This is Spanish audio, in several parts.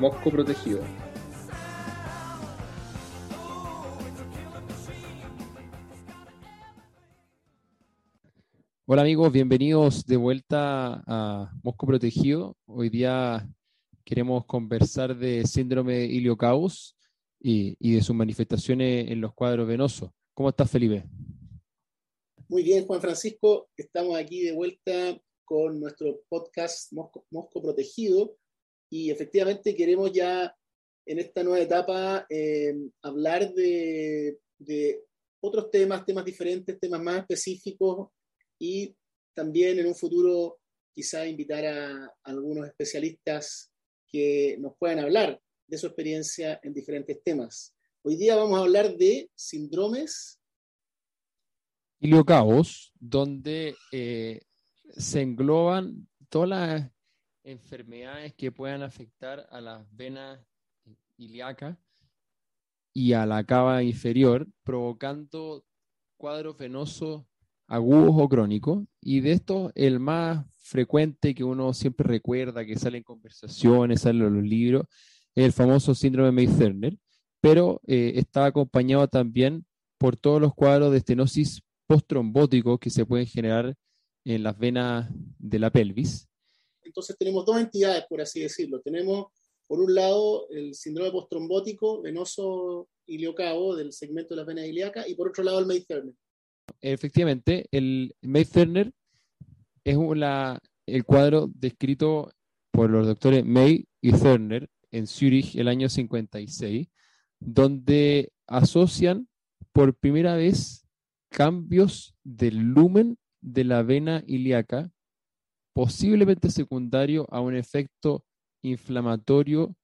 Mosco protegido. Hola amigos, bienvenidos de vuelta a Mosco Protegido. Hoy día queremos conversar de síndrome iliocaus y, y de sus manifestaciones en los cuadros venosos. ¿Cómo estás, Felipe? Muy bien, Juan Francisco. Estamos aquí de vuelta con nuestro podcast Mosco, Mosco Protegido, y efectivamente queremos ya en esta nueva etapa eh, hablar de, otros temas, temas diferentes, temas más específicos y también en un futuro quizá invitar a, algunos especialistas que nos puedan hablar de su experiencia en diferentes temas. Hoy día vamos a hablar de síndromes. Iliocaos, donde eh, se engloban todas las enfermedades que puedan afectar a las venas ilíacas y a la cava inferior, provocando cuadros venosos agudos o crónicos. Y de estos, el más frecuente que uno siempre recuerda, que sale en conversaciones, sale en los libros, es el famoso síndrome May-Thurner, pero eh, está acompañado también por todos los cuadros de estenosis posttrombóticos que se pueden generar en las venas de la pelvis. Entonces tenemos dos entidades, por así decirlo. Tenemos, por un lado, el síndrome postrombótico venoso iliocavo del segmento de las venas ilíacas y por otro lado el May-Thurner. Efectivamente, el May-Thurner es el cuadro descrito por los doctores May y Thurner en Zurich el año 56, donde asocian por primera vez cambios del lumen de la vena ilíaca posiblemente secundario a un efecto inflamatorio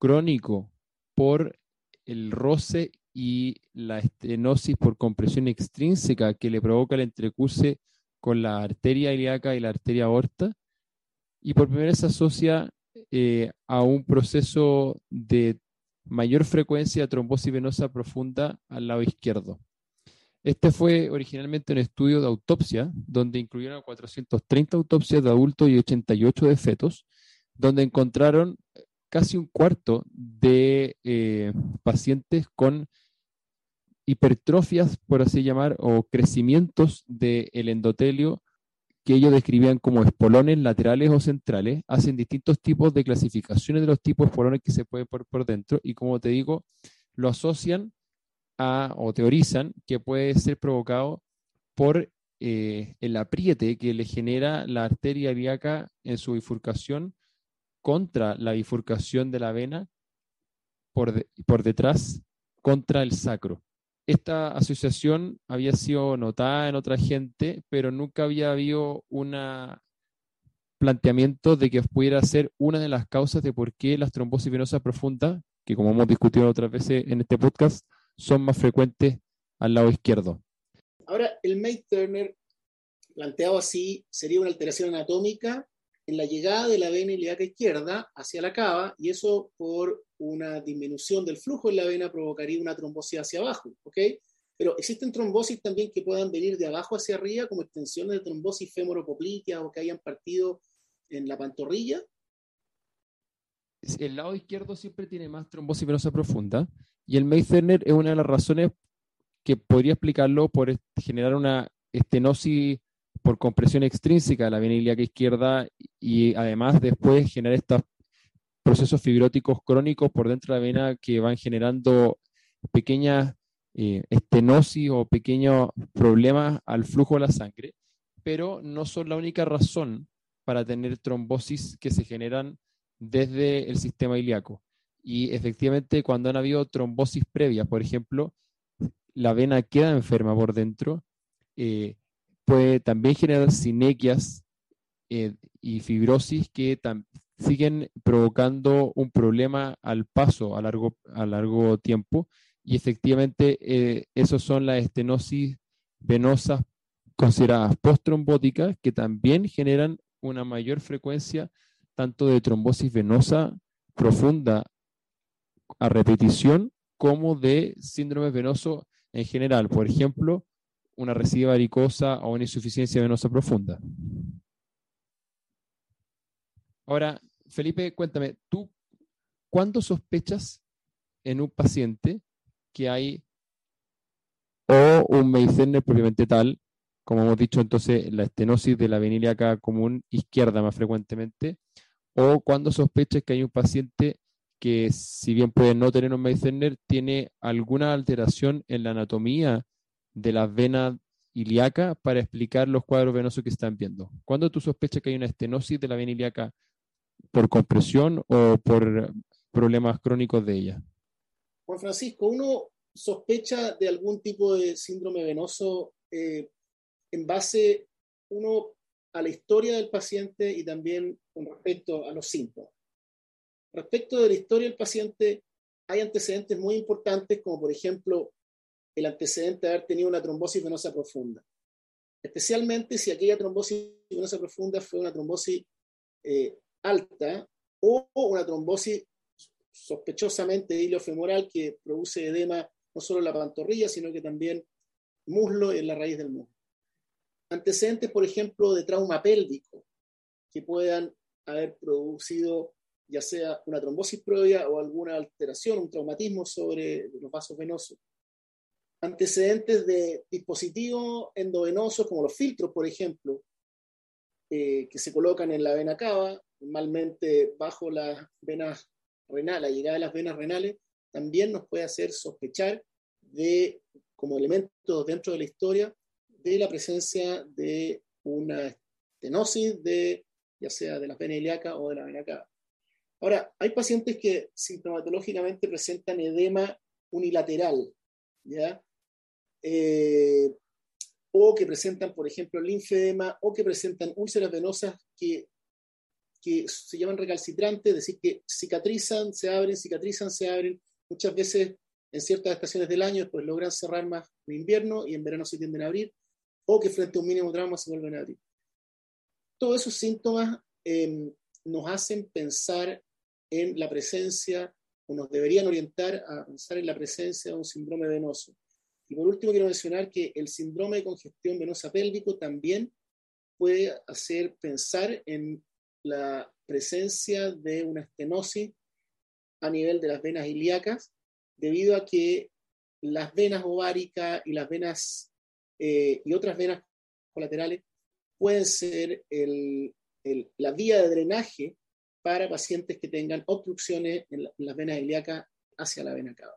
crónico por el roce y la estenosis por compresión extrínseca que le provoca el entrecurse con la arteria ilíaca y la arteria aorta. Y por primera vez se asocia eh, a un proceso de mayor frecuencia de trombosis venosa profunda al lado izquierdo. Este fue originalmente un estudio de autopsia, donde incluyeron 430 autopsias de adultos y 88 de fetos, donde encontraron casi un cuarto de eh, pacientes con hipertrofias, por así llamar, o crecimientos del endotelio que ellos describían como espolones laterales o centrales, hacen distintos tipos de clasificaciones de los tipos de espolones que se pueden por, por dentro y como te digo, lo asocian o teorizan que puede ser provocado por eh, el apriete que le genera la arteria ilíaca en su bifurcación contra la bifurcación de la vena por, por detrás contra el sacro. Esta asociación había sido notada en otra gente, pero nunca había habido un planteamiento de que pudiera ser una de las causas de por qué las trombosis venosas profundas, que como hemos discutido otras veces en este podcast, son más frecuentes al lado izquierdo. Ahora, el May-Turner, planteado así, sería una alteración anatómica en la llegada de la vena ilíaca izquierda hacia la cava, y eso por una disminución del flujo en la vena provocaría una trombosis hacia abajo, ¿ok? Pero existen trombosis también que puedan venir de abajo hacia arriba, como extensiones de trombosis femoropoplítea o que hayan partido en la pantorrilla. El lado izquierdo siempre tiene más trombosis venosa profunda, y el May-Thurner es una de las razones que podría explicarlo por generar una estenosis por compresión extrínseca de la vena ilíaca izquierda y además después generar estos procesos fibróticos crónicos por dentro de la vena que van generando pequeñas eh, estenosis o pequeños problemas al flujo de la sangre, pero no son la única razón para tener trombosis que se generan desde el sistema ilíaco. Y efectivamente, cuando han habido trombosis previas, por ejemplo, la vena queda enferma por dentro, eh, puede también generar sinequias eh, y fibrosis que siguen provocando un problema al paso a largo, a largo tiempo y efectivamente eh, esos son las estenosis venosas consideradas postrombóticas que también generan una mayor frecuencia tanto de trombosis venosa profunda a repetición como de síndrome venoso en general. Por ejemplo, una residuo varicosa o una insuficiencia venosa profunda. Ahora, Felipe, cuéntame, ¿tú cuándo sospechas en un paciente que hay o un Meissner propiamente tal, como hemos dicho entonces, la estenosis de la vena ilíaca común izquierda más frecuentemente, o cuando sospechas que hay un paciente que, si bien puede no tener un Meissner, tiene alguna alteración en la anatomía de la vena ilíaca para explicar los cuadros venosos que están viendo. ¿Cuándo tú sospechas que hay una estenosis de la vena ilíaca por compresión o por problemas crónicos de ella? Juan Francisco, uno sospecha de algún tipo de síndrome venoso eh, en base, uno, a la historia del paciente y también con respecto a los síntomas. Respecto de la historia del paciente, hay antecedentes muy importantes, como por ejemplo el antecedente de haber tenido una trombosis venosa profunda. Especialmente si aquella trombosis venosa profunda fue una trombosis eh, alta o una trombosis sospechosamente iliofemoral que produce edema no solo en la pantorrilla, sino que también muslo y en la raíz del muslo. Antecedentes, por ejemplo, de trauma pélvico que puedan haber producido ya sea una trombosis previa o alguna alteración, un traumatismo sobre los vasos venosos. Antecedentes de dispositivos endovenosos como los filtros, por ejemplo, eh, que se colocan en la vena cava, normalmente bajo las venas renales, la llegada de las venas renales, también nos puede hacer sospechar de, como elemento dentro de la historia, de la presencia de una estenosis de, ya sea de la vena ilíaca o de la vena cava. Ahora, hay pacientes que sintomatológicamente presentan edema unilateral, ¿ya? Eh, o que presentan, por ejemplo, linfedema, o que presentan úlceras venosas que, que se llaman recalcitrantes, es decir, que cicatrizan, se abren, cicatrizan, se abren, muchas veces en ciertas estaciones del año, pues logran cerrar más en invierno y en verano se tienden a abrir, o que frente a un mínimo trauma se vuelven a abrir. Todos esos síntomas em, nos hacen pensar en la presencia, o nos deberían orientar a pensar en la presencia de un síndrome venoso. Y por último, quiero mencionar que el síndrome de congestión venosa pélvico también puede hacer pensar en la presencia de una estenosis a nivel de las venas ilíacas, debido a que las venas ováricas y las venas eh, y otras venas colaterales pueden ser la vía de drenaje para pacientes que tengan obstrucciones en, las venas ilíacas hacia la vena cava.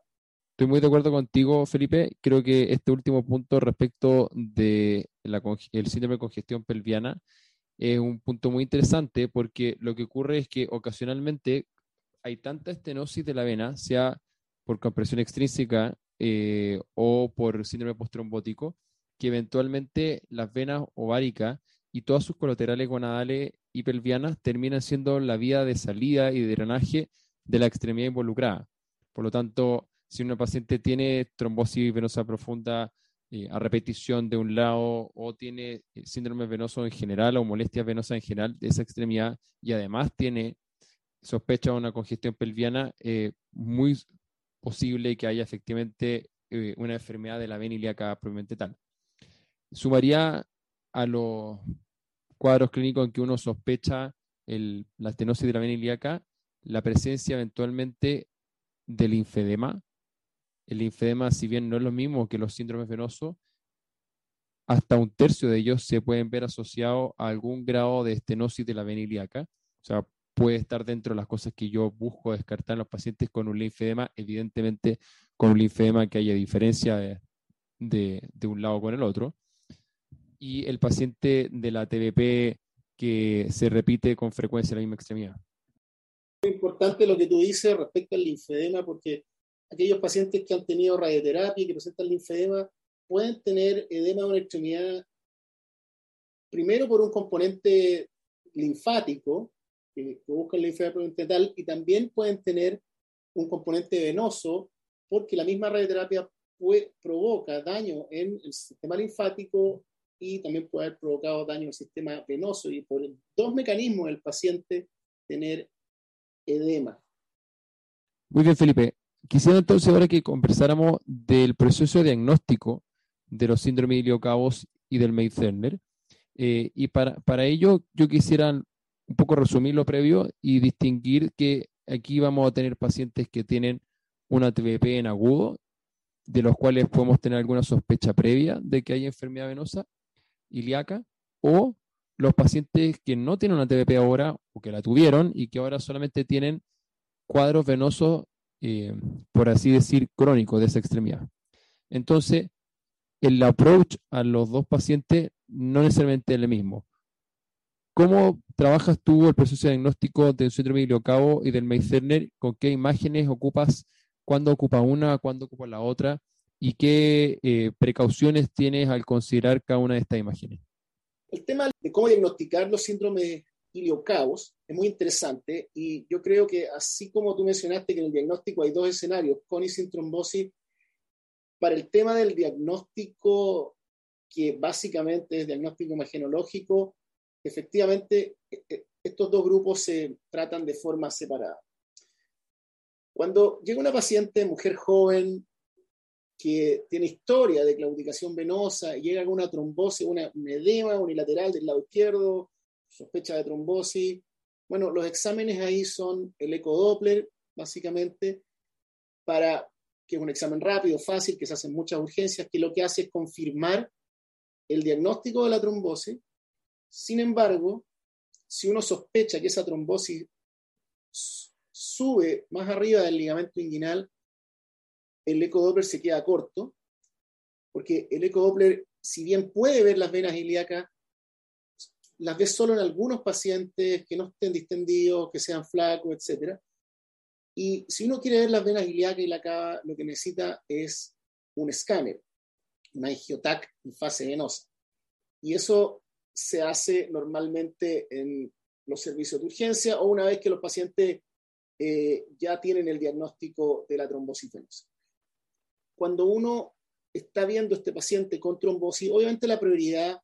Estoy muy de acuerdo contigo, Felipe. Creo que este último punto respecto del síndrome de congestión pelviana es un punto muy interesante porque lo que ocurre es que ocasionalmente hay tanta estenosis de la vena, sea por compresión extrínseca eh, o por síndrome postrombótico, que eventualmente las venas ováricas y todas sus colaterales gonadales y pelvianas terminan siendo la vía de salida y de drenaje de la extremidad involucrada. Por lo tanto, si una paciente tiene trombosis venosa profunda eh, a repetición de un lado o tiene eh, síndrome venoso en general o molestias venosas en general de esa extremidad y además tiene sospecha de una congestión pelviana, eh, muy posible que haya efectivamente una enfermedad de la vena ilíaca propiamente tal. Sumaría a los cuadros clínicos en que uno sospecha la estenosis de la vena ilíaca, la presencia eventualmente del linfedema. El linfedema, si bien no es lo mismo que los síndromes venosos, hasta un tercio de ellos se pueden ver asociados a algún grado de estenosis de la vena ilíaca. O sea, puede estar dentro de las cosas que yo busco descartar en los pacientes con un linfedema, evidentemente con un linfedema que haya diferencia de, de un lado con el otro y el paciente de la TBP que se repite con frecuencia en la misma extremidad. Es importante lo que tú dices respecto al linfedema, porque aquellos pacientes que han tenido radioterapia y que presentan linfedema pueden tener edema de una extremidad, primero por un componente linfático, que, buscan la enfermedad pleurodental y también pueden tener un componente venoso porque la misma radioterapia puede, provoca daño en el sistema linfático y también puede haber provocado daño el sistema venoso y por dos mecanismos el paciente tener edema. Muy bien, Felipe. Quisiera entonces ahora que conversáramos del proceso de diagnóstico de los síndromes iliocabos y del Meissner. Eh, y para, para ello yo quisiera un poco resumir lo previo y distinguir que aquí vamos a tener pacientes que tienen una TBP en agudo, de los cuales podemos tener alguna sospecha previa de que hay enfermedad venosa ilíaca, o los pacientes que no tienen una TBP ahora o que la tuvieron y que ahora solamente tienen cuadros venosos, eh, por así decir, crónicos de esa extremidad. Entonces, el approach a los dos pacientes no necesariamente es el mismo. ¿Cómo trabajas tú el proceso diagnóstico del síndrome iliocabo y del Meissner? ¿Con qué imágenes ocupas? ¿Cuándo ocupa una? ¿Cuándo ocupa la otra? ¿Y qué eh, precauciones tienes al considerar cada una de estas imágenes? El tema de cómo diagnosticar los síndromes iliocabos es muy interesante y yo creo que así como tú mencionaste que en el diagnóstico hay dos escenarios, con y sin trombosis, para el tema del diagnóstico, que básicamente es diagnóstico imagenológico, efectivamente e, e, estos dos grupos se tratan de forma separada. Cuando llega una paciente, mujer joven, que tiene historia de claudicación venosa, llega con una trombosis, una edema unilateral del lado izquierdo, sospecha de trombosis, bueno, los exámenes ahí son el ecodoppler, básicamente, para que es un examen rápido, fácil, que se hace en muchas urgencias, que lo que hace es confirmar el diagnóstico de la trombosis. Sin embargo, si uno sospecha que esa trombosis sube más arriba del ligamento inguinal, el ecodoppler se queda corto, porque el ecodoppler, si bien puede ver las venas ilíacas, las ve solo en algunos pacientes que no estén distendidos, que sean flacos, etc. Y si uno quiere ver las venas ilíacas y la cava, lo que necesita es un escáner, una angiotac en fase venosa. Y eso se hace normalmente en los servicios de urgencia o una vez que los pacientes eh, ya tienen el diagnóstico de la trombosis venosa. Cuando uno está viendo este paciente con trombosis, obviamente la prioridad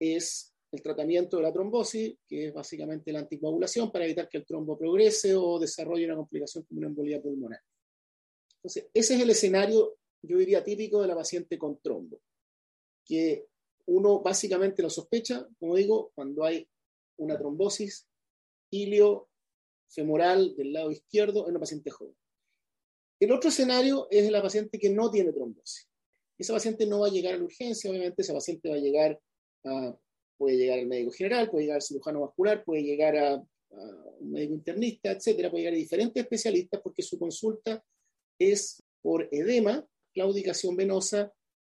es el tratamiento de la trombosis, que es básicamente la anticoagulación para evitar que el trombo progrese o desarrolle una complicación como una embolía pulmonar. Entonces, ese es el escenario, yo diría, típico de la paciente con trombo, que uno básicamente lo sospecha, como digo, cuando hay una trombosis ilio femoral del lado izquierdo en una paciente joven. El otro escenario es la paciente que no tiene trombosis. Esa paciente no va a llegar a la urgencia, obviamente, esa paciente va a llegar a puede llegar al médico general, puede llegar al cirujano vascular, puede llegar a, un médico internista, etcétera, puede llegar a diferentes especialistas porque su consulta es por edema, claudicación venosa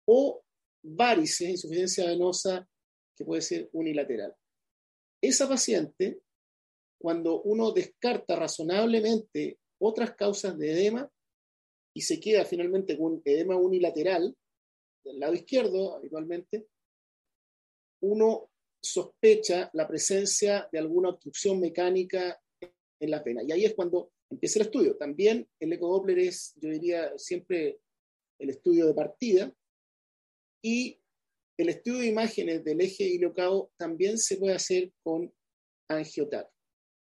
o varices, insuficiencia venosa que puede ser unilateral. Esa paciente, cuando uno descarta razonablemente otras causas de edema y se queda finalmente con edema unilateral del lado izquierdo habitualmente, uno sospecha la presencia de alguna obstrucción mecánica en la vena. Y ahí es cuando empieza el estudio. También el ecodoppler es, yo diría, siempre el estudio de partida. Y el estudio de imágenes del eje iliocao también se puede hacer con angiotac.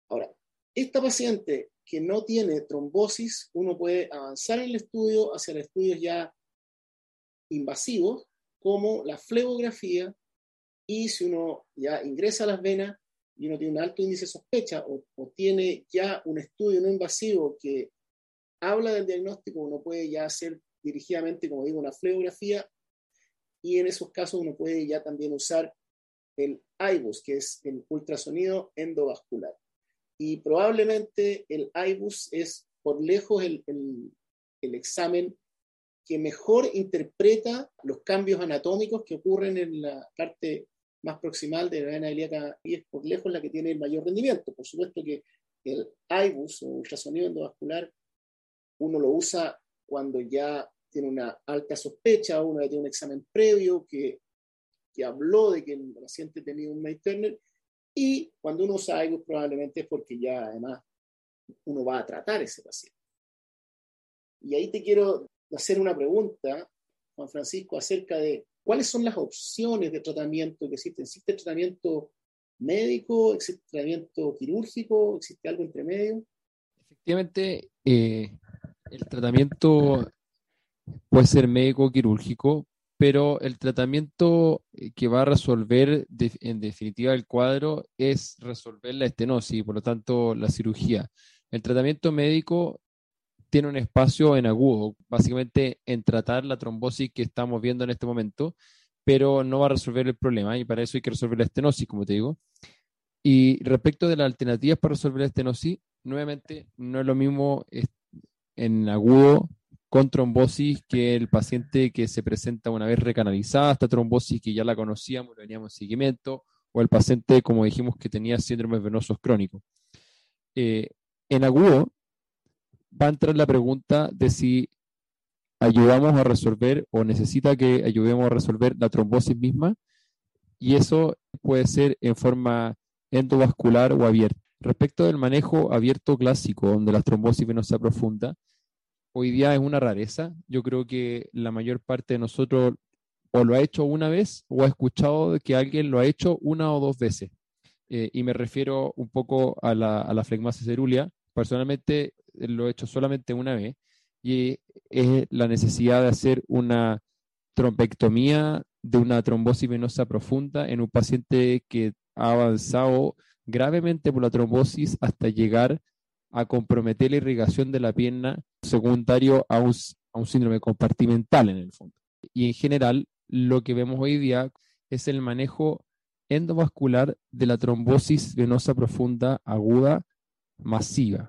Ahora, esta paciente que no tiene trombosis, uno puede avanzar en el estudio hacia estudios ya invasivos, como la flebografía y si uno ya ingresa a las venas y uno tiene un alto índice de sospecha o, tiene ya un estudio no invasivo que habla del diagnóstico, uno puede ya hacer dirigidamente, como digo, una fleografía y en esos casos uno puede ya también usar el IBUS, que es el ultrasonido endovascular. Y probablemente el IBUS es por lejos el, el examen que mejor interpreta los cambios anatómicos que ocurren en la parte más proximal de la vena ilíaca y es por lejos la que tiene el mayor rendimiento. Por supuesto que el IBUS o ultrasonido endovascular uno lo usa cuando ya tiene una alta sospecha, uno ya tiene un examen previo que, que habló de que el paciente tenía un May Y cuando uno usa IBUS probablemente es porque ya además uno va a tratar ese paciente. Y ahí te quiero hacer una pregunta, Juan Francisco, acerca de cuáles son las opciones de tratamiento que existen. ¿Existe tratamiento médico? ¿Existe tratamiento quirúrgico? ¿Existe algo entre medio? Efectivamente, eh, el tratamiento puede ser médico quirúrgico, pero el tratamiento eh, que va a resolver en definitiva el cuadro es resolver la estenosis, por lo tanto la cirugía. El tratamiento médico tiene un espacio en agudo, básicamente en tratar la trombosis que estamos viendo en este momento, pero no va a resolver el problema y para eso hay que resolver la estenosis, como te digo. Y respecto de las alternativas para resolver la estenosis, nuevamente no es lo mismo en agudo con trombosis que el paciente que se presenta una vez recanalizada esta trombosis que ya la conocíamos, veníamos en seguimiento, o el paciente, como dijimos, que tenía síndromes venosos crónicos. Eh, en agudo va a entrar la pregunta de si ayudamos a resolver o necesita que ayudemos a resolver la trombosis misma, y eso puede ser en forma endovascular o abierta. Respecto del manejo abierto clásico, donde la trombosis venosa profunda, hoy día es una rareza. Yo creo que la mayor parte de nosotros o lo ha hecho una vez o ha escuchado que alguien lo ha hecho una o dos veces. Eh, y me refiero un poco a la, a la flegmasis cerúlea. Personalmente lo he hecho solamente una vez y es la necesidad de hacer una trombectomía de una trombosis venosa profunda en un paciente que ha avanzado gravemente por la trombosis hasta llegar a comprometer la irrigación de la pierna secundario a un, a un síndrome compartimental en el fondo. Y en general, lo que vemos hoy día es el manejo endovascular de la trombosis venosa profunda aguda masiva.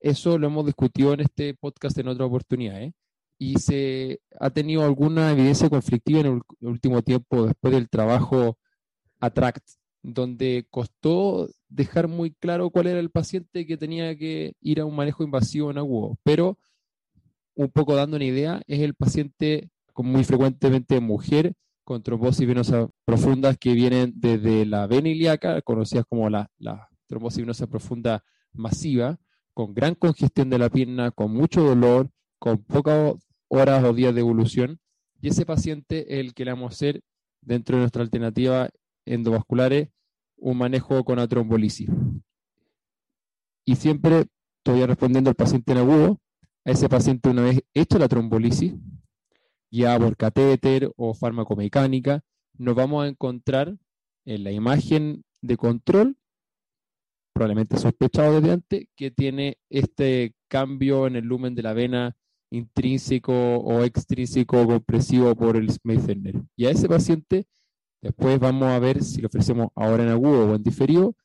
Eso lo hemos discutido en este podcast en otra oportunidad, ¿eh? y se ha tenido alguna evidencia conflictiva en el último tiempo después del trabajo ATTRACT, donde costó dejar muy claro cuál era el paciente que tenía que ir a un manejo invasivo en agudo, pero un poco dando una idea, es el paciente con muy frecuentemente mujer con trombosis venosa profundas que vienen desde la vena ilíaca, conocidas como la, la trombosis venosa profunda masiva, con gran congestión de la pierna, con mucho dolor, con pocas horas o días de evolución, y ese paciente es el que le vamos a hacer dentro de nuestra alternativa endovasculares un manejo con la trombolisis. Y siempre estoy respondiendo al paciente en agudo, a ese paciente una vez hecha la trombolisis, ya por catéter o farmacomecánica, nos vamos a encontrar en la imagen de control, probablemente sospechado desde antes, que tiene este cambio en el lumen de la vena intrínseco o extrínseco compresivo por el Smith-Turner. Y a ese paciente Después vamos a ver si lo ofrecemos ahora en agudo o en diferido,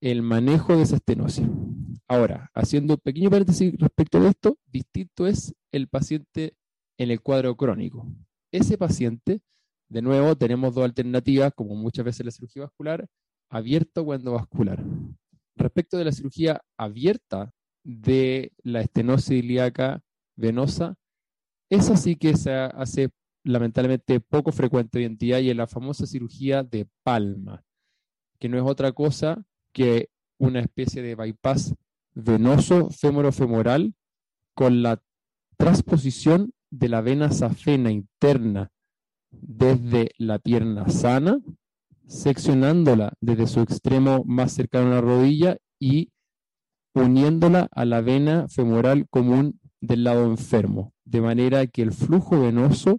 el manejo de esa estenosis. Ahora, haciendo un pequeño paréntesis respecto de esto, distinto es el paciente en el cuadro crónico. Ese paciente, de nuevo, tenemos dos alternativas, como muchas veces la cirugía vascular, abierta o endovascular. Respecto de la cirugía abierta de la estenosis ilíaca venosa, esa sí que se hace lamentablemente poco frecuente hoy en día y es la famosa cirugía de palma, que no es otra cosa que una especie de bypass venoso femorofemoral con la transposición de la vena safena interna desde la pierna sana, seccionándola desde su extremo más cercano a la rodilla y uniéndola a la vena femoral común del lado enfermo, de manera que el flujo venoso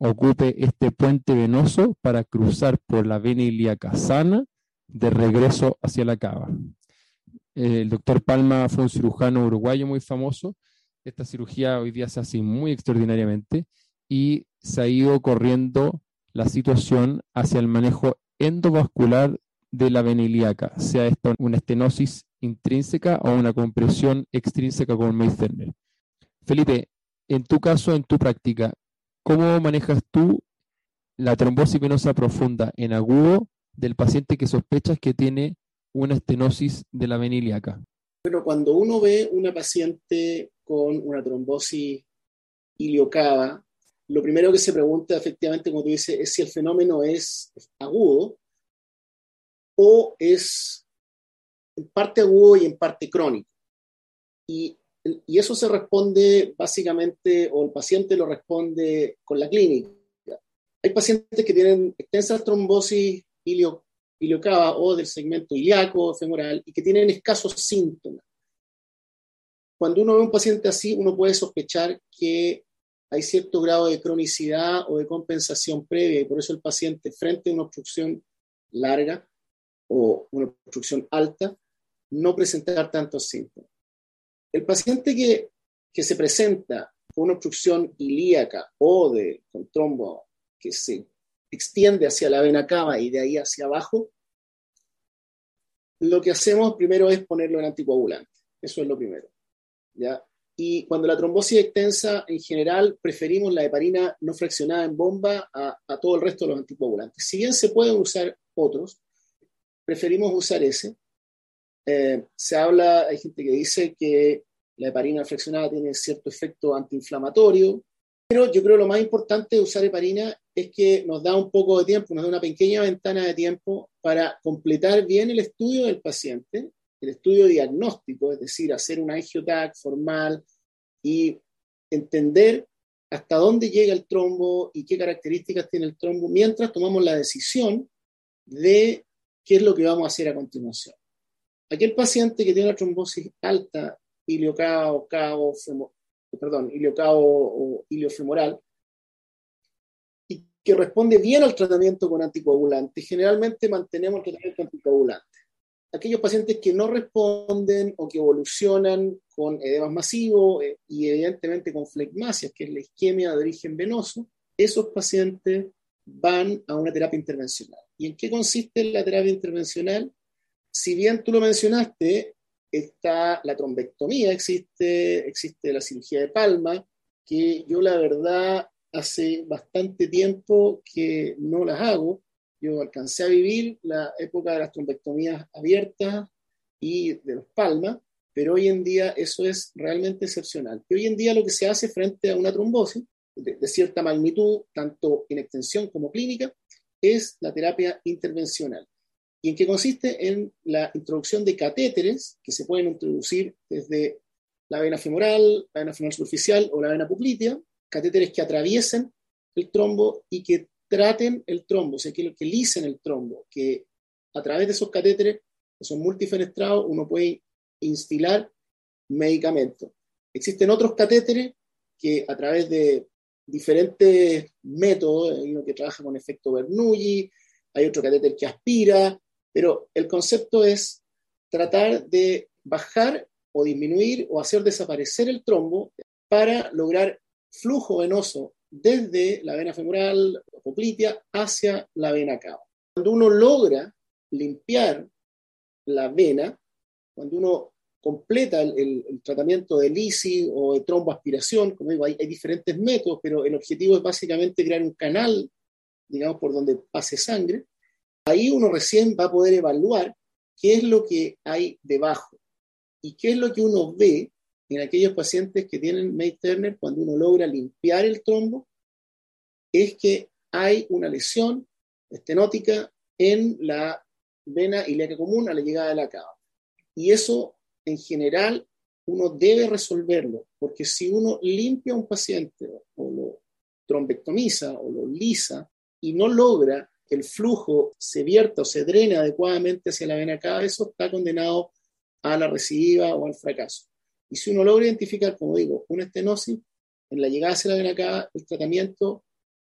ocupe este puente venoso para cruzar por la vena ilíaca sana de regreso hacia la cava. El doctor Palma fue un cirujano uruguayo muy famoso. Esta cirugía hoy día se hace muy extraordinariamente y se ha ido corriendo la situación hacia el manejo endovascular de la vena ilíaca, sea esta una estenosis intrínseca o una compresión extrínseca con Meissner. Felipe, en tu caso, en tu práctica, ¿Cómo manejas tú la trombosis venosa profunda en agudo del paciente que sospechas que tiene una estenosis de la vena ilíaca? Bueno, cuando uno ve una paciente con una trombosis iliocava, lo primero que se pregunta efectivamente, como tú dices, es si el fenómeno es agudo o es en parte agudo y en parte crónico. Y, y eso se responde básicamente, o el paciente lo responde con la clínica. Hay pacientes que tienen extensas trombosis ilio, iliocava o del segmento ilíaco femoral y que tienen escasos síntomas. Cuando uno ve a un paciente así, uno puede sospechar que hay cierto grado de cronicidad o de compensación previa y por eso el paciente frente a una obstrucción larga o una obstrucción alta no presentar tantos síntomas. El paciente que, que se presenta con una obstrucción ilíaca o de con trombo que se extiende hacia la vena cava y de ahí hacia abajo, lo que hacemos primero es ponerlo en anticoagulante. Eso es lo primero. ¿ya? Y cuando la trombosis es extensa, en general preferimos la heparina no fraccionada en bomba a, todo el resto de los anticoagulantes. Si bien se pueden usar otros, preferimos usar ese. Eh, se habla, hay gente que dice que la heparina fraccionada tiene cierto efecto antiinflamatorio, pero yo creo que lo más importante de usar heparina es que nos da un poco de tiempo, nos da una pequeña ventana de tiempo para completar bien el estudio del paciente el estudio diagnóstico, es decir, hacer un angiotag formal y entender hasta dónde llega el trombo y qué características tiene el trombo, mientras tomamos la decisión de qué es lo que vamos a hacer a continuación. Aquel paciente que tiene una trombosis alta, iliocao, cao, perdón, iliocao o iliofemoral, y que responde bien al tratamiento con anticoagulante, generalmente mantenemos el tratamiento anticoagulante aquellos pacientes que no responden o que evolucionan con edemas masivos eh, y evidentemente con flegmasias, que es la isquemia de origen venoso, esos pacientes van a una terapia intervencional. ¿Y en qué consiste la terapia intervencional? Si bien tú lo mencionaste, está la trombectomía, existe, existe la cirugía de palma, que yo la verdad hace bastante tiempo que no las hago, yo alcancé a vivir la época de las trombectomías abiertas y de los palmas, pero hoy en día eso es realmente excepcional. Y hoy en día lo que se hace frente a una trombosis de, de cierta magnitud, tanto en extensión como clínica, es la terapia intervencional. ¿Y en qué consiste? En la introducción de catéteres que se pueden introducir desde la vena femoral, la vena femoral superficial o la vena poplitea, catéteres que atraviesen el trombo y que traten el trombo, o sea, que, que licen el trombo, que a través de esos catéteres, que son multifenestrados, uno puede instilar medicamentos. Existen otros catéteres que a través de diferentes métodos, hay uno que trabaja con efecto Bernoulli, hay otro catéter que aspira, pero el concepto es tratar de bajar o disminuir o hacer desaparecer el trombo para lograr flujo venoso desde la vena femoral o poplitea hacia la vena cava. Cuando uno logra limpiar la vena, cuando uno completa el, tratamiento de lisi o de tromboaspiración, como digo, hay, diferentes métodos, pero el objetivo es básicamente crear un canal, digamos, por donde pase sangre. Ahí uno recién va a poder evaluar qué es lo que hay debajo y qué es lo que uno ve en aquellos pacientes que tienen May Turner, cuando uno logra limpiar el trombo, es que hay una lesión estenótica en la vena ilíaca común a la llegada de la cava. Y eso, en general, uno debe resolverlo, porque si uno limpia a un paciente o lo trombectomiza o lo lisa y no logra que el flujo se vierta o se drene adecuadamente hacia la vena cava, eso está condenado a la recidiva o al fracaso. Y si uno logra identificar, como digo, una estenosis, en la llegada hacia la vena cava, el tratamiento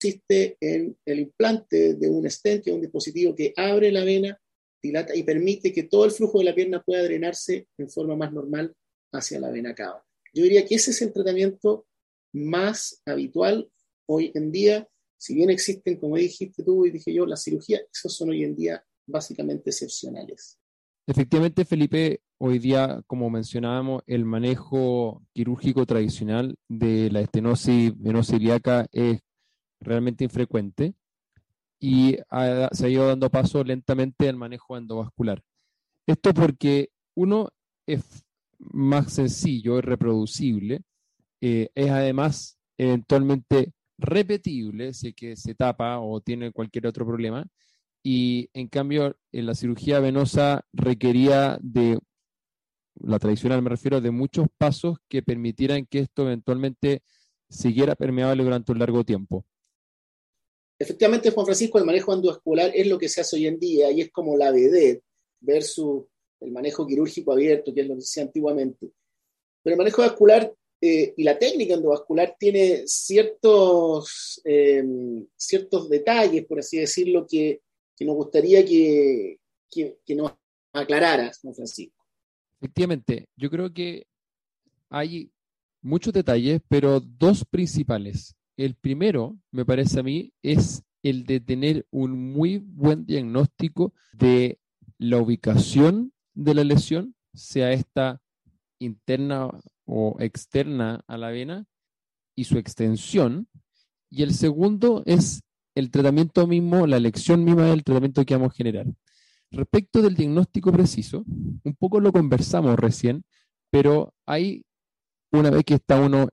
consiste en el implante de un stent, que es un dispositivo que abre la vena, dilata y permite que todo el flujo de la pierna pueda drenarse en forma más normal hacia la vena cava. Yo diría que ese es el tratamiento más habitual hoy en día. Si bien existen, como dijiste tú y dije yo, las cirugías, esos son hoy en día básicamente excepcionales. Efectivamente, Felipe, hoy día, como mencionábamos, el manejo quirúrgico tradicional de la estenosis venosa ilíaca es realmente infrecuente y se ha ido dando paso lentamente al manejo endovascular. Esto porque uno es más sencillo, es reproducible, eh, es además eventualmente repetible si es que se tapa o tiene cualquier otro problema y en cambio en la cirugía venosa requería de, la tradicional me refiero, de muchos pasos que permitieran que esto eventualmente siguiera permeable durante un largo tiempo. Efectivamente, Juan Francisco, el manejo endovascular es lo que se hace hoy en día y es como la vedette versus el manejo quirúrgico abierto, que es lo que se hacía antiguamente. Pero el manejo vascular eh, y la técnica endovascular tiene ciertos, em, ciertos detalles, por así decirlo, que, nos gustaría que, que, que nos aclararas, Juan Francisco. Efectivamente, yo creo que hay muchos detalles, pero dos principales. El primero, me parece a mí, es el de tener un muy buen diagnóstico de la ubicación de la lesión, sea esta interna o externa a la vena, y su extensión. Y el segundo es el tratamiento mismo, la elección misma del tratamiento que vamos a generar. Respecto del diagnóstico preciso, un poco lo conversamos recién, pero hay, una vez que está uno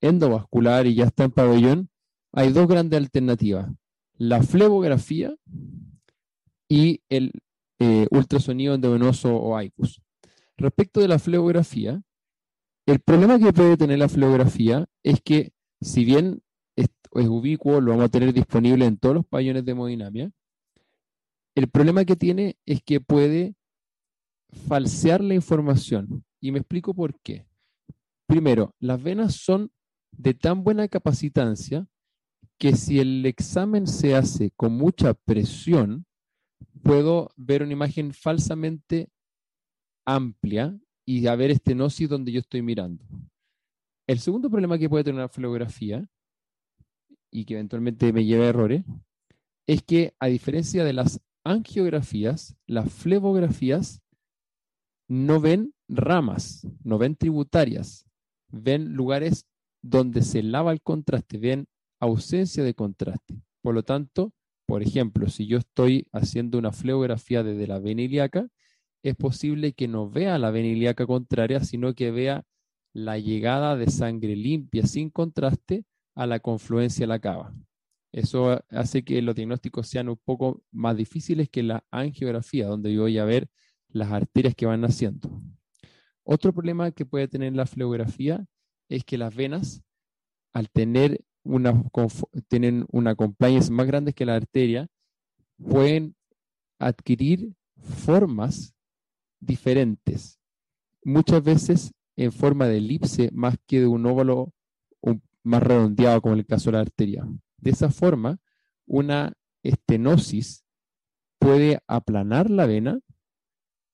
endovascular y ya está en pabellón, hay dos grandes alternativas, la flebografía y el eh, ultrasonido endovenoso o ICUS. Respecto de la flebografía, el problema que puede tener la flebografía es que si bien es, ubicuo, lo vamos a tener disponible en todos los pabellones de hemodinamia, el problema que tiene es que puede falsear la información. Y me explico por qué. Primero, las venas son de tan buena capacitancia que si el examen se hace con mucha presión, puedo ver una imagen falsamente amplia y a ver estenosis donde yo estoy mirando. El segundo problema que puede tener una flebografía y que eventualmente me lleva a errores es que a diferencia de las angiografías, las flebografías no ven ramas, no ven tributarias, ven lugares donde se lava el contraste, ven ausencia de contraste. Por lo tanto, por ejemplo, si yo estoy haciendo una fleografía desde la vena ilíaca, es posible que no vea la vena ilíaca contraria, sino que vea la llegada de sangre limpia, sin contraste, a la confluencia de la cava. Eso hace que los diagnósticos sean un poco más difíciles que la angiografía, donde yo voy a ver las arterias que van naciendo. Otro problema que puede tener la fleografía es que las venas, al tener una, tienen una compliance más grande que la arteria, pueden adquirir formas diferentes, muchas veces en forma de elipse más que de un óvalo más redondeado como en el caso de la arteria. De esa forma, una estenosis puede aplanar la vena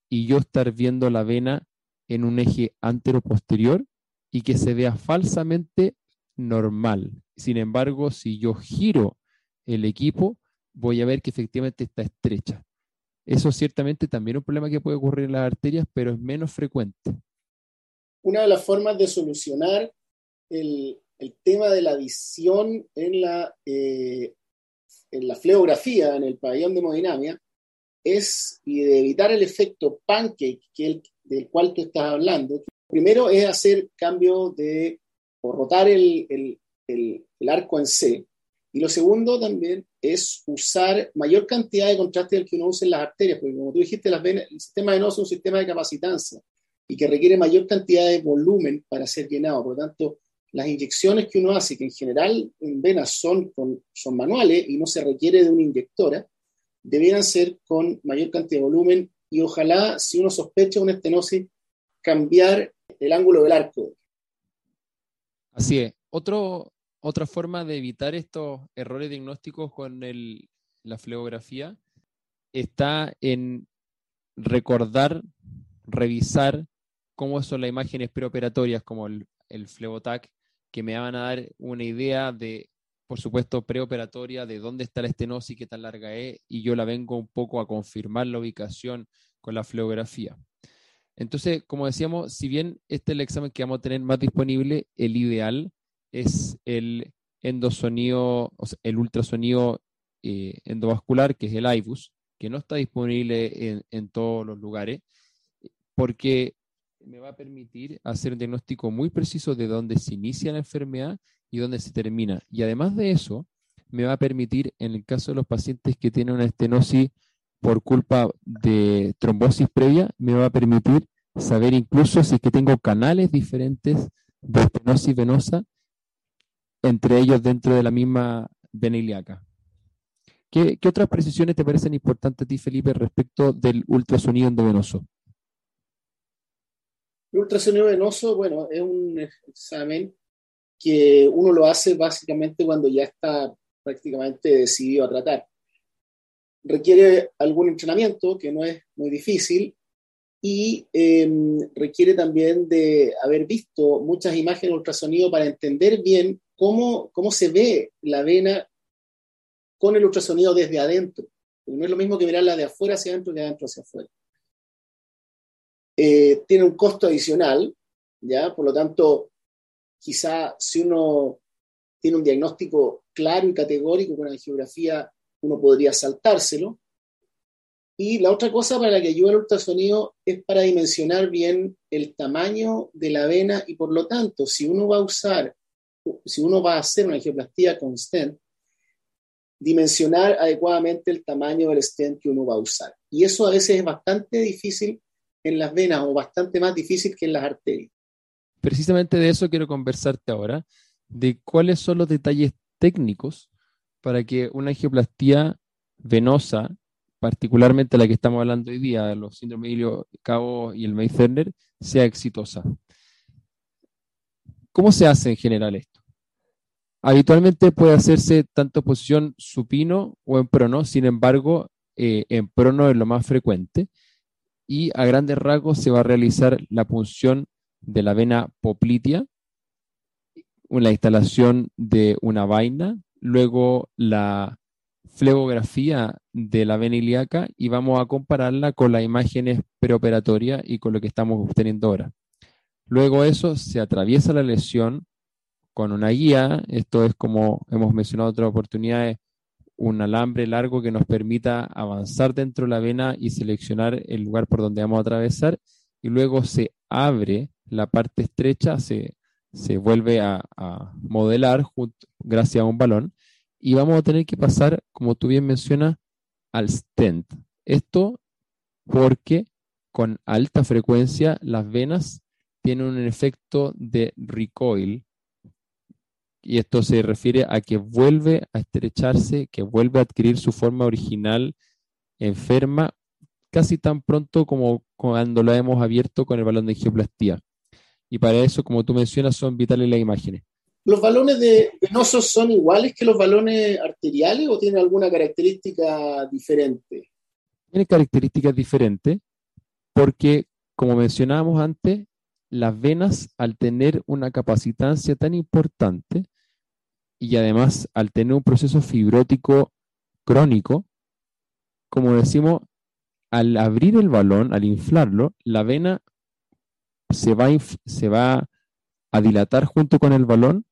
y yo estar viendo la vena en un eje antero-posterior y que se vea falsamente normal. Sin embargo, si yo giro el equipo, voy a ver que efectivamente está estrecha. Eso ciertamente también es un problema que puede ocurrir en las arterias, pero es menos frecuente. Una de las formas de solucionar el, tema de la visión en la, eh, en la fleografía, en el pabellón de hemodinamia, es, y de evitar el efecto pancake el, del cual tú estás hablando, primero es hacer cambio de, o rotar el, el, arco en C. Y lo segundo también es usar mayor cantidad de contraste del que uno usa en las arterias, porque como tú dijiste, las venas, el sistema venoso es un sistema de capacitancia y que requiere mayor cantidad de volumen para ser llenado. Por lo tanto, las inyecciones que uno hace, que en general en venas son, son manuales y no se requiere de una inyectora, debieran ser con mayor cantidad de volumen y ojalá, si uno sospecha una estenosis, cambiar el ángulo del arco. Así es. Otro, otra forma de evitar estos errores diagnósticos con la fleografía está en recordar, revisar cómo son las imágenes preoperatorias como el, el Flebotac, que me van a dar una idea de, por supuesto, preoperatoria, de dónde está la estenosis, qué tan larga es, y yo la vengo un poco a confirmar la ubicación con la fleografía. Entonces, como decíamos, si bien este es el examen que vamos a tener más disponible, el ideal es el endosonido, o sea, el ultrasonido eh, endovascular, que es el IBUS, que no está disponible en, todos los lugares, porque me va a permitir hacer un diagnóstico muy preciso de dónde se inicia la enfermedad y dónde se termina. Y además de eso, me va a permitir, en el caso de los pacientes que tienen una estenosis por culpa de trombosis previa, me va a permitir saber incluso si es que tengo canales diferentes de estenosis venosa entre ellos dentro de la misma vena ilíaca. ¿Qué, otras precisiones te parecen importantes a ti, Felipe, respecto del ultrasonido endovenoso? El ultrasonido venoso, bueno, es un examen que uno lo hace básicamente cuando ya está prácticamente decidido a tratar. Requiere algún entrenamiento, que no es muy difícil, y em, requiere también de haber visto muchas imágenes de ultrasonido para entender bien cómo, cómo se ve la vena con el ultrasonido desde adentro. no es lo mismo que mirarla de afuera hacia adentro que de adentro hacia afuera. Eh, tiene un costo adicional, ¿ya? Por lo tanto, quizá si uno tiene un diagnóstico claro y categórico con la geografía, uno podría saltárselo. Y la otra cosa para la que ayuda el ultrasonido es para dimensionar bien el tamaño de la vena y por lo tanto, si uno va a usar, si uno va a hacer una angioplastía con stent, dimensionar adecuadamente el tamaño del stent que uno va a usar. Y eso a veces es bastante difícil en las venas o bastante más difícil que en las arterias. Precisamente de eso quiero conversarte ahora, de cuáles son los detalles técnicos para que una angioplastía venosa, particularmente la que estamos hablando hoy día, los síndromes de Cabo y el May-Cerner, sea exitosa. ¿Cómo se hace en general esto? Habitualmente puede hacerse tanto en posición supino o en prono, sin embargo, eh, en prono es lo más frecuente y a grandes rasgos se va a realizar la punción de la vena poplitea, la instalación de una vaina, luego la flebografía de la vena ilíaca y vamos a compararla con las imágenes preoperatorias y con lo que estamos obteniendo ahora. Luego eso se atraviesa la lesión con una guía, esto es como hemos mencionado en otras oportunidades, un alambre largo que nos permita avanzar dentro de la vena y seleccionar el lugar por donde vamos a atravesar. Y luego se abre la parte estrecha, se, vuelve a, modelar gracias a un balón. Y vamos a tener que pasar, como tú bien mencionas, al stent. Esto porque con alta frecuencia las venas tienen un efecto de recoil, y esto se refiere a que vuelve a estrecharse, que vuelve a adquirir su forma original enferma casi tan pronto como cuando lo hemos abierto con el balón de angioplastía. Y para eso, como tú mencionas, son vitales las imágenes. ¿Los balones de venosos son iguales que los balones arteriales o tienen alguna característica diferente? Tienen características diferentes porque, como mencionábamos antes, las venas, al tener una capacitancia tan importante, y además al tener un proceso fibrótico crónico, como decimos, al abrir el balón, al inflarlo, la vena se va, se va a dilatar junto con el balón,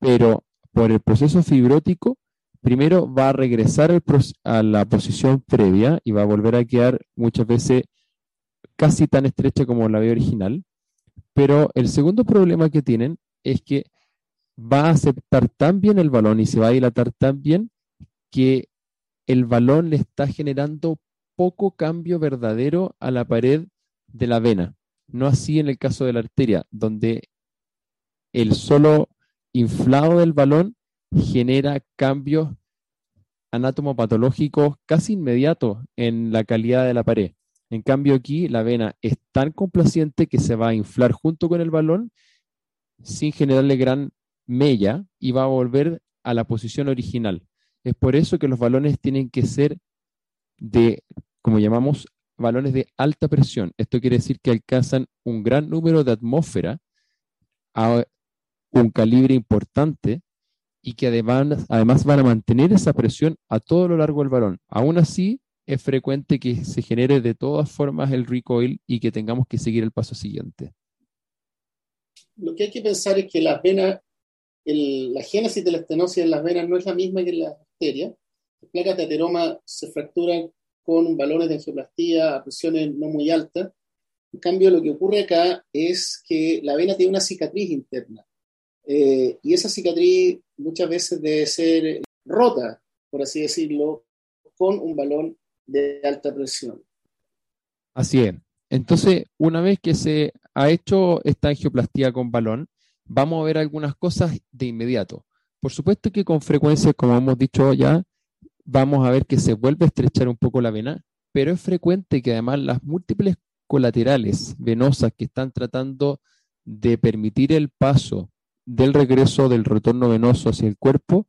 pero por el proceso fibrótico, primero va a regresar a la posición previa y va a volver a quedar muchas veces casi tan estrecha como la vía original. Pero el segundo problema que tienen es que va a aceptar tan bien el balón y se va a dilatar tan bien que el balón le está generando poco cambio verdadero a la pared de la vena. No así en el caso de la arteria, donde el solo inflado del balón genera cambios anatomopatológicos casi inmediatos en la calidad de la pared. En cambio aquí la vena es tan complaciente que se va a inflar junto con el balón sin generarle gran mella y va a volver a la posición original. Es por eso que los balones tienen que ser de, como llamamos, balones de alta presión. Esto quiere decir que alcanzan un gran número de atmósfera a un calibre importante y que además, van a mantener esa presión a todo lo largo del balón. Aún así, es frecuente que se genere de todas formas el recoil y que tengamos que seguir el paso siguiente. Lo que hay que pensar es que las venas la génesis de la estenosis en las venas no es la misma que en la arteria. Las placas de ateroma se fracturan con balones de angioplastía a presiones no muy altas. En cambio, lo que ocurre acá es que la vena tiene una cicatriz interna. Eh, y esa cicatriz muchas veces debe ser rota, por así decirlo, con un balón de alta presión. Así es. Entonces, una vez que se ha hecho esta angioplastía con balón, vamos a ver algunas cosas de inmediato. Por supuesto que con frecuencia, como hemos dicho ya, vamos a ver que se vuelve a estrechar un poco la vena, pero es frecuente que además las múltiples colaterales venosas que están tratando de permitir el paso del regreso del retorno venoso hacia el cuerpo,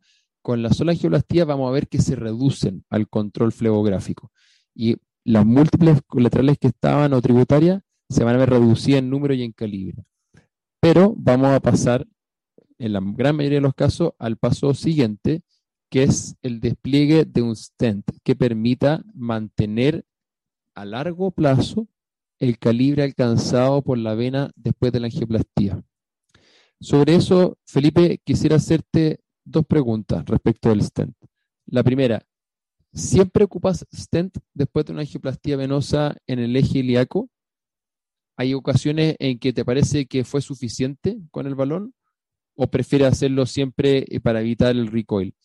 con la sola angioplastía vamos a ver que se reducen al control flebográfico. Y las múltiples colaterales que estaban o tributarias se van a ver reducidas en número y en calibre. Pero vamos a pasar, en la gran mayoría de los casos, al paso siguiente, que es el despliegue de un stent que permita mantener a largo plazo el calibre alcanzado por la vena después de la angioplastía. Sobre eso, Felipe, quisiera hacerte dos preguntas respecto del stent. La primera, ¿siempre ocupas stent después de una angioplastía venosa en el eje ilíaco? ¿Hay ocasiones en que te parece que fue suficiente con el balón o prefieres hacerlo siempre eh, para evitar el recoil?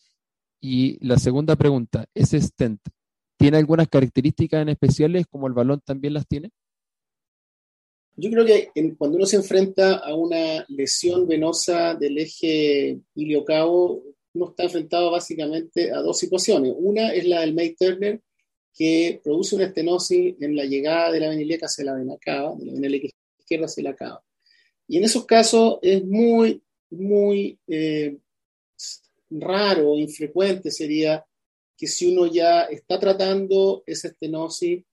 Y la segunda pregunta, ¿ese stent tiene algunas características en especiales como el balón también las tiene? Yo creo que cuando uno se enfrenta a una lesión venosa del eje iliocavo, uno está enfrentado básicamente a dos situaciones. Una es la del May Turner, que produce una estenosis en la llegada de la vena ilíaca hacia la vena cava, de la vena ilíaca izquierda hacia la cava. Y en esos casos es muy, muy eh, raro, infrecuente sería que si uno ya está tratando esa estenosis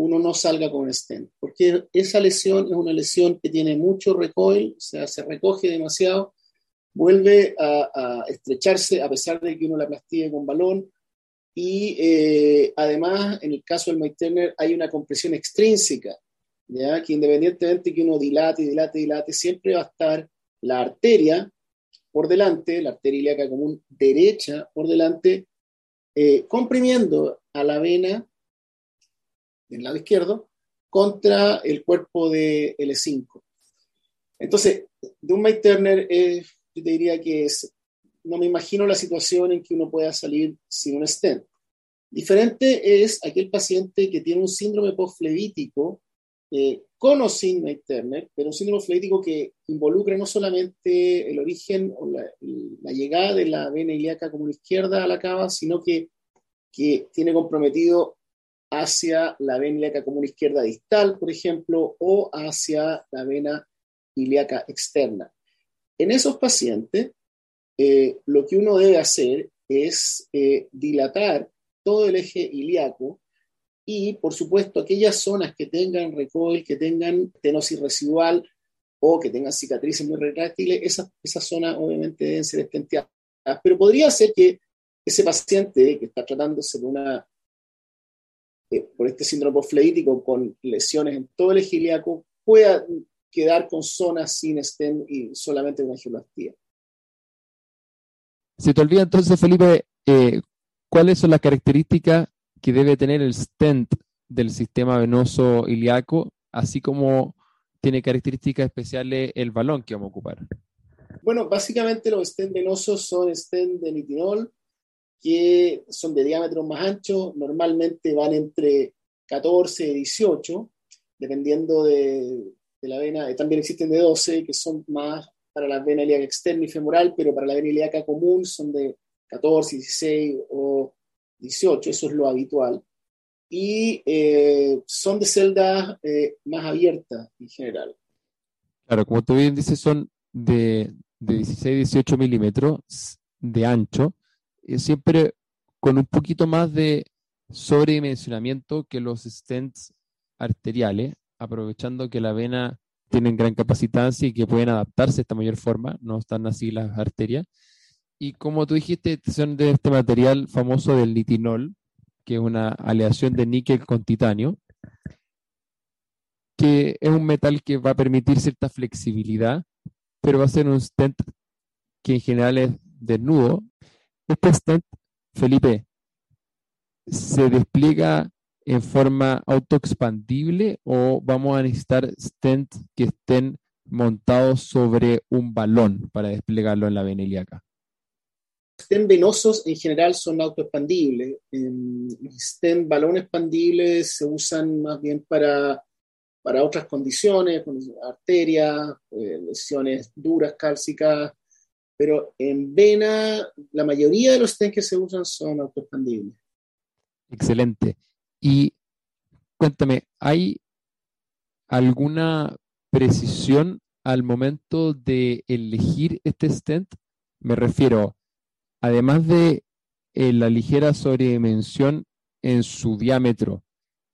uno no salga con stent, porque esa lesión es una lesión que tiene mucho recoil, o sea, se recoge demasiado, vuelve a, estrecharse a pesar de que uno la plastille con balón, y eh, además, en el caso del Turner hay una compresión extrínseca, ¿ya? que independientemente que uno dilate, dilate, dilate, siempre va a estar la arteria por delante, la arteria ilíaca común derecha por delante, eh, comprimiendo a la vena del lado izquierdo, contra el cuerpo de L5. Entonces, de un Mike Turner, eh, yo te diría que es, no me imagino la situación en que uno pueda salir sin un stent. Diferente es aquel paciente que tiene un síndrome postflevítico eh, con o sin Mike Turner, pero un síndrome flevítico que involucra no solamente el origen o la, llegada de la vena ilíaca como la izquierda a la cava, sino que, que tiene comprometido hacia la vena ilíaca común izquierda distal, por ejemplo, o hacia la vena ilíaca externa. En esos pacientes, eh, lo que uno debe hacer es eh, dilatar todo el eje ilíaco y, por supuesto, aquellas zonas que tengan recoil, que tengan tenosis residual o que tengan cicatrices muy retráctiles, esas, esas zonas obviamente deben ser estenteadas. Pero podría ser que ese paciente que está tratándose de una por este síndrome postfleítico con lesiones en todo el eje pueda quedar con zonas sin stent y solamente una angioplastia. Se te olvida entonces, Felipe, eh, cuáles son las características que debe tener el stent del sistema venoso ilíaco, así como tiene características especiales el balón que vamos a ocupar. Bueno, básicamente los stents venosos son stents de nitinol, que son de diámetro más ancho, normalmente van entre 14 y 18, dependiendo de, la vena. También existen de 12, que son más para la vena ilíaca externa y femoral, pero para la vena ilíaca común son de 14, 16 o 18, eso es lo habitual. Y eh, son de celdas eh, más abiertas en general. Claro, como tú bien dices, son de, de 16, 18 milímetros de ancho eh, siempre con un poquito más de sobredimensionamiento que los stents arteriales, aprovechando que la vena tiene gran capacitancia y que pueden adaptarse a esta mayor forma, no están así las arterias. Y como tú dijiste, son de este material famoso del nitinol, que es una aleación de níquel con titanio, que es un metal que va a permitir cierta flexibilidad, pero va a ser un stent que en general es desnudo este stent, Felipe, se despliega en forma autoexpandible o vamos a necesitar stents que estén montados sobre un balón para desplegarlo en la vena ilíaca? stents venosos en general son autoexpandibles. Los stents balón expandibles se usan más bien para, para otras condiciones, arterias, eh, lesiones duras, cálcicas, pero en vena la mayoría de los stents que se usan son autoexpandibles. Excelente. Y cuéntame, ¿hay alguna precisión al momento de elegir este stent? Me refiero, además de eh, la ligera sobredimensión en su diámetro,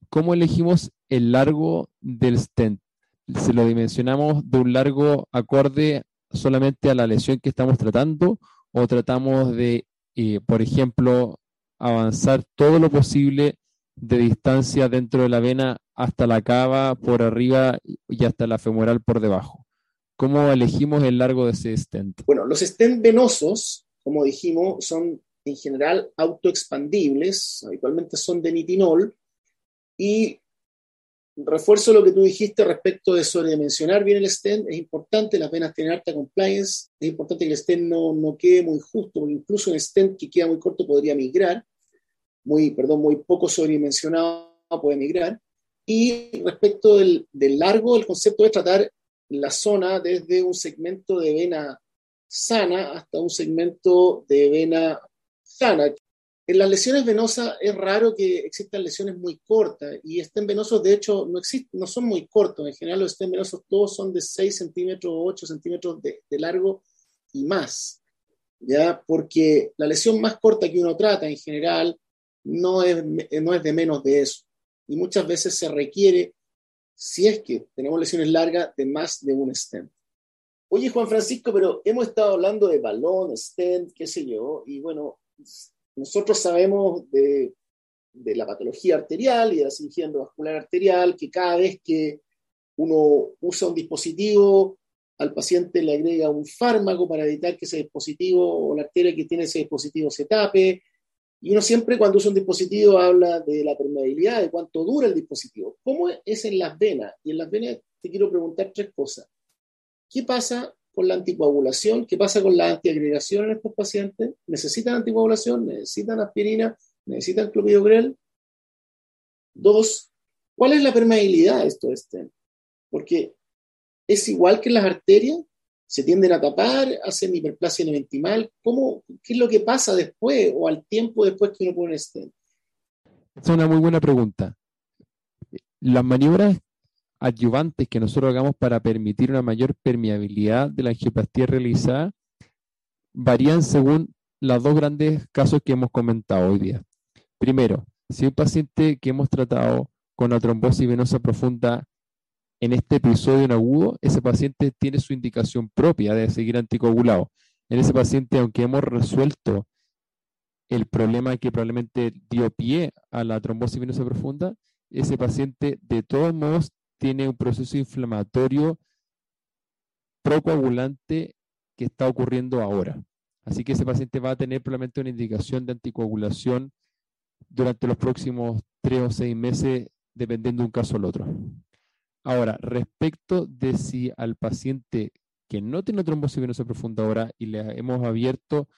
¿cómo elegimos el largo del stent? ¿Se lo dimensionamos de un largo acorde solamente a la lesión que estamos tratando o tratamos de, eh, por ejemplo, avanzar todo lo posible de distancia dentro de la vena hasta la cava por arriba y hasta la femoral por debajo? ¿Cómo elegimos el largo de ese stent? Bueno, los stents venosos, como dijimos, son en general autoexpandibles, habitualmente son de nitinol, y refuerzo lo que tú dijiste respecto de sobredimensionar bien el stent, es importante, las venas tienen alta compliance, es importante que el stent no, no quede muy justo, porque incluso un stent que queda muy corto podría migrar, muy, perdón, muy poco sobredimensionado puede migrar, y respecto del, del largo, el concepto es tratar la zona desde un segmento de vena sana hasta un segmento de vena sana. En las lesiones venosas es raro que existan lesiones muy cortas y estén venosos, de hecho, no, existen, no son muy cortos. En general, los estén venosos todos son de 6 centímetros o 8 centímetros de, de largo y más. ¿ya? Porque la lesión más corta que uno trata en general no es, no es de menos de eso. Y muchas veces se requiere si es que tenemos lesiones largas de más de un stent. Oye, Juan Francisco, pero hemos estado hablando de balón, stent, qué sé yo, y bueno, nosotros sabemos de, de la patología arterial y de la cirugía endovascular arterial que cada vez que uno usa un dispositivo, al paciente le agrega un fármaco para evitar que ese dispositivo o la arteria que tiene ese dispositivo se tape, y uno siempre cuando usa un dispositivo habla de la permeabilidad, de cuánto dura el dispositivo. ¿Cómo es en las venas? Y en las venas te quiero preguntar tres cosas. ¿Qué pasa con la anticoagulación? ¿Qué pasa con la antiagregación en estos pacientes? ¿Necesitan anticoagulación? ¿Necesitan aspirina? ¿Necesitan clopidogrel? Dos, ¿cuál es la permeabilidad de esto? Este? Porque es igual que las arterias, se tienden a tapar, hacen hiperplasia neventimal. ¿Cómo, ¿Qué es lo que pasa después o al tiempo después que uno pone un stent? Es una muy buena pregunta. Las maniobras adyuvantes que nosotros hagamos para permitir una mayor permeabilidad de la angioplastía realizada varían según los dos grandes casos que hemos comentado hoy día. Primero, si un paciente que hemos tratado con la trombosis venosa profunda en este episodio en agudo, ese paciente tiene su indicación propia de seguir anticoagulado. En ese paciente, aunque hemos resuelto el problema que probablemente dio pie a la trombosis venosa profunda, ese paciente de todos modos tiene un proceso inflamatorio procoagulante que está ocurriendo ahora. Así que ese paciente va a tener probablemente una indicación de anticoagulación durante los próximos tres o seis meses, dependiendo de un caso al otro. Ahora, respecto de si al paciente que no tiene trombosis venosa profunda ahora y le hemos abierto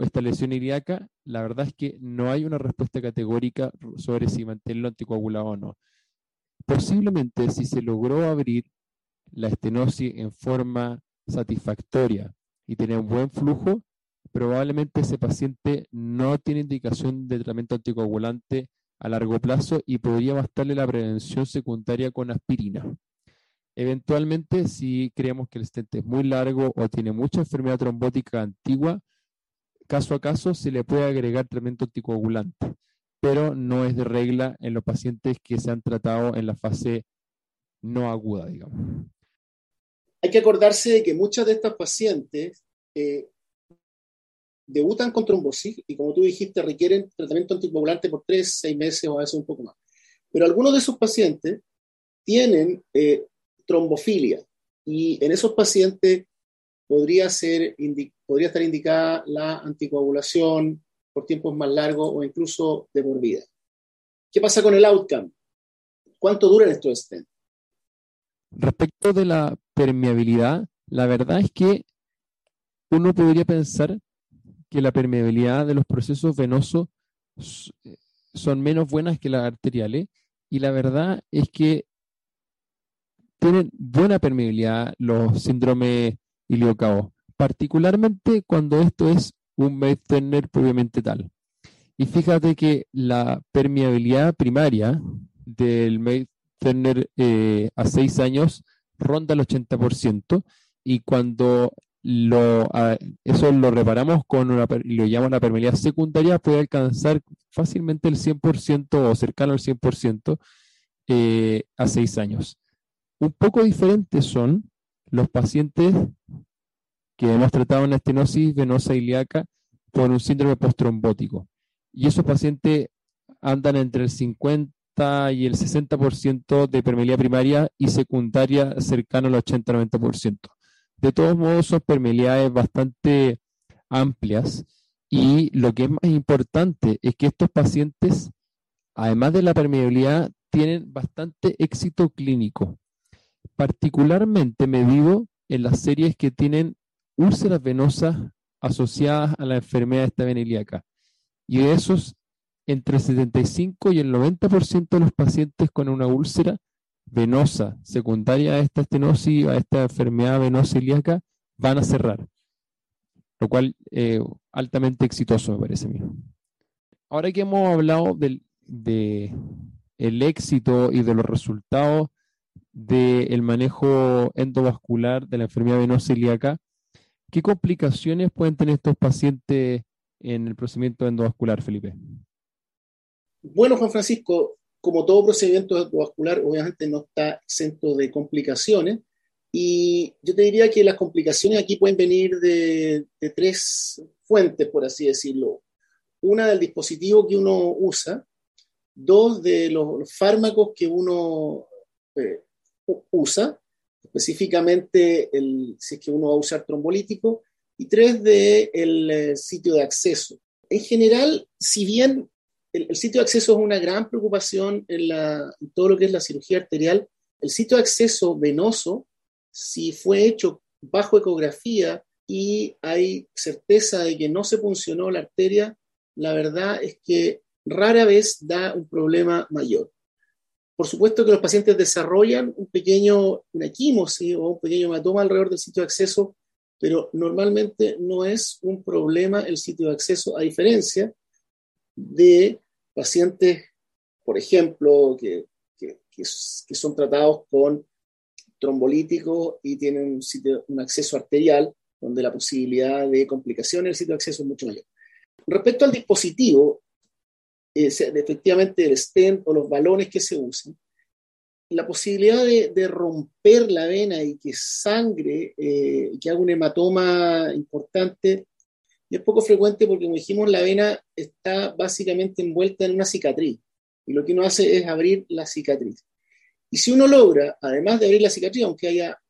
esta lesión ilíaca, la verdad es que no hay una respuesta categórica sobre si mantenerlo anticoagulado o no. Posiblemente si se logró abrir la estenosis en forma satisfactoria y tiene un buen flujo, probablemente ese paciente no tiene indicación de tratamiento anticoagulante a largo plazo y podría bastarle la prevención secundaria con aspirina. Eventualmente, si creemos que el stent es muy largo o tiene mucha enfermedad trombótica antigua, caso a caso se le puede agregar tratamiento anticoagulante, pero no es de regla en los pacientes que se han tratado en la fase no aguda, digamos. Hay que acordarse de que muchas de estas pacientes eh, debutan con trombosis y como tú dijiste requieren tratamiento anticoagulante por tres, seis meses o a veces un poco más. Pero algunos de esos pacientes tienen eh, trombofilia y en esos pacientes podría, ser, podría estar indicada la anticoagulación por tiempos más largos o incluso de por vida. ¿Qué pasa con el outcome? ¿Cuánto duran estos stents? Respecto de la permeabilidad, la verdad es que uno podría pensar que la permeabilidad de los procesos venosos son menos buenas que las arteriales y la verdad es que tienen buena permeabilidad los síndromes iliocaos, particularmente cuando esto es un Turner propiamente tal. Y fíjate que la permeabilidad primaria del May Turner eh, a 6 años ronda el 80% y cuando lo, eso lo reparamos con una, lo llamamos la permeabilidad secundaria, puede alcanzar fácilmente el 100% o cercano al 100% eh, a 6 años. Un poco diferentes son los pacientes que hemos tratado en estenosis venosa ilíaca por un síndrome postrombótico. Y esos pacientes andan entre el 50 y el 60% de permeabilidad primaria y secundaria cercano al 80-90%. De todos modos, son permeabilidades bastante amplias y lo que es más importante es que estos pacientes, además de la permeabilidad, tienen bastante éxito clínico, particularmente medido en las series que tienen úlceras venosas asociadas a la enfermedad de esta ilíaca. Y de esos, entre el 75 y el 90% de los pacientes con una úlcera venosa secundaria a esta estenosis, a esta enfermedad venosa ilíaca, van a cerrar. Lo cual eh, altamente exitoso me parece a mí. Ahora que hemos hablado del de el éxito y de los resultados del manejo endovascular de la enfermedad venosa ilíaca, ¿Qué complicaciones pueden tener estos pacientes en el procedimiento endovascular, Felipe? Bueno, Juan Francisco, como todo procedimiento endovascular, obviamente no está exento de complicaciones. Y yo te diría que las complicaciones aquí pueden venir de, tres fuentes, por así decirlo. Una del dispositivo que uno usa, dos de los, fármacos que uno eh, usa específicamente el, si es que uno va a usar trombolítico, y tres del el eh, sitio de acceso. En general, si bien el, sitio de acceso es una gran preocupación en, la, en todo lo que es la cirugía arterial, el sitio de acceso venoso, si fue hecho bajo ecografía y hay certeza de que no se funcionó la arteria, la verdad es que rara vez da un problema mayor. Por supuesto que los pacientes desarrollan un pequeño, una equimosis o un pequeño hematoma alrededor del sitio de acceso, pero normalmente no es un problema el sitio de acceso, a diferencia de pacientes, por ejemplo, que, que, que, son tratados con trombolíticos y tienen un, sitio, un acceso arterial, donde la posibilidad de complicaciones del sitio de acceso es mucho mayor. Respecto al dispositivo, efectivamente el stent o los balones que se usan, la posibilidad de, romper la vena y que sangre, eh, que haga un hematoma importante, es poco frecuente porque, como dijimos, la vena está básicamente envuelta en una cicatriz y lo que uno hace es abrir la cicatriz. Y si uno logra, además de abrir la cicatriz, aunque haya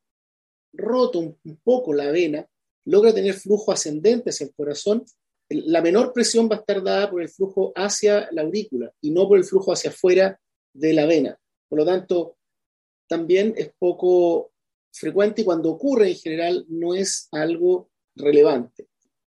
roto un poco la vena, logra tener flujo ascendente hacia el corazón, la menor presión va a estar dada por el flujo hacia la aurícula y no por el flujo hacia afuera de la vena. Por lo tanto, también es poco frecuente y cuando ocurre en general no es algo relevante.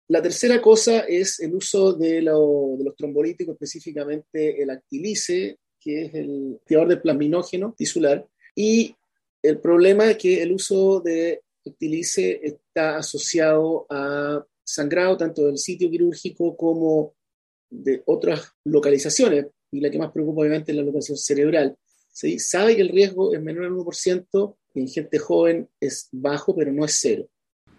La tercera cosa es el uso de, los trombolíticos, específicamente el actilice, que es el activador del plasminógeno tisular, y el problema es que el uso de actilice está asociado a sangrado tanto del sitio quirúrgico como de otras localizaciones, y la que más preocupa obviamente es la localización cerebral. Se sabe que el riesgo es menor al 1%, y en gente joven es bajo, pero no es cero.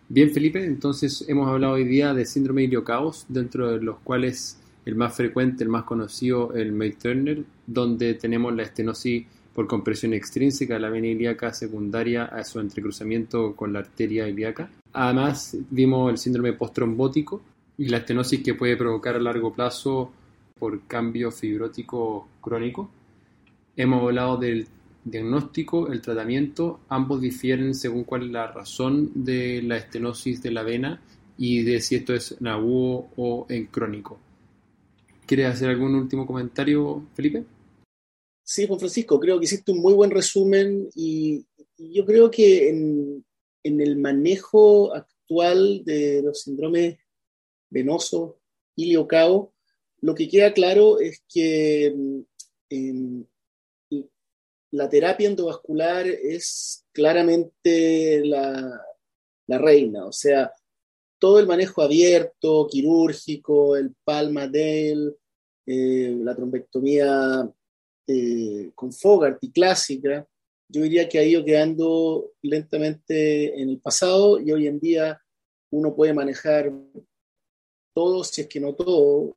Bien, Felipe, entonces hemos hablado hoy día de síndrome iliocaos, dentro de los cuales el más frecuente, el más conocido, el May-Turner, donde tenemos la estenosis por compresión extrínseca de la vena ilíaca secundaria a su entrecruzamiento con la arteria ilíaca. Además, vimos el síndrome postrombótico y la estenosis que puede provocar a largo plazo por cambio fibrótico crónico. Hemos hablado del diagnóstico, el tratamiento, ambos difieren según cuál es la razón de la estenosis de la vena y de si esto es en agudo o en crónico. ¿Quieres hacer algún último comentario, Felipe? Sí, Juan Francisco, creo que hiciste un muy buen resumen y, yo creo que en, el manejo actual de los síndromes venosos, iliocao, lo que queda claro es que mm, la terapia endovascular es claramente la, reina, o sea, todo el manejo abierto, quirúrgico, el palmadel, eh, la trombectomía eh, con Fogarty clásica, yo diría que ha ido quedando lentamente en el pasado y hoy en día uno puede manejar todo, si es que no todo,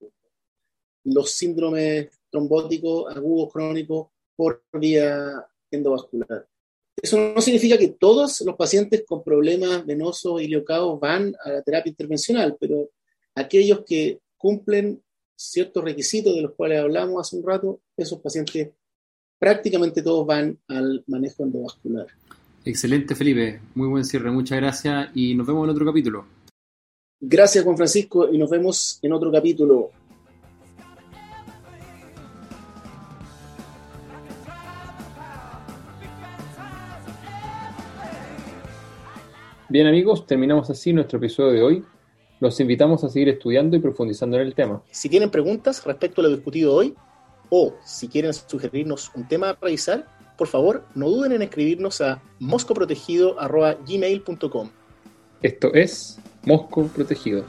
los síndromes trombóticos agudos crónicos por vía endovascular. Eso no significa que todos los pacientes con problemas venosos iliocaos van a la terapia intervencional, pero aquellos que cumplen ciertos requisitos de los cuales hablamos hace un rato, esos pacientes prácticamente todos van al manejo endovascular. Excelente, Felipe. Muy buen cierre. Muchas gracias y nos vemos en otro capítulo. Gracias, Juan Francisco, y nos vemos en otro capítulo. Bien amigos, terminamos así nuestro episodio de hoy. Los invitamos a seguir estudiando y profundizando en el tema. Si tienen preguntas respecto a lo discutido hoy, o si quieren sugerirnos un tema a revisar, por favor, no duden en escribirnos a moscoprotegido.gmail.com. Esto es Mosco Protegido.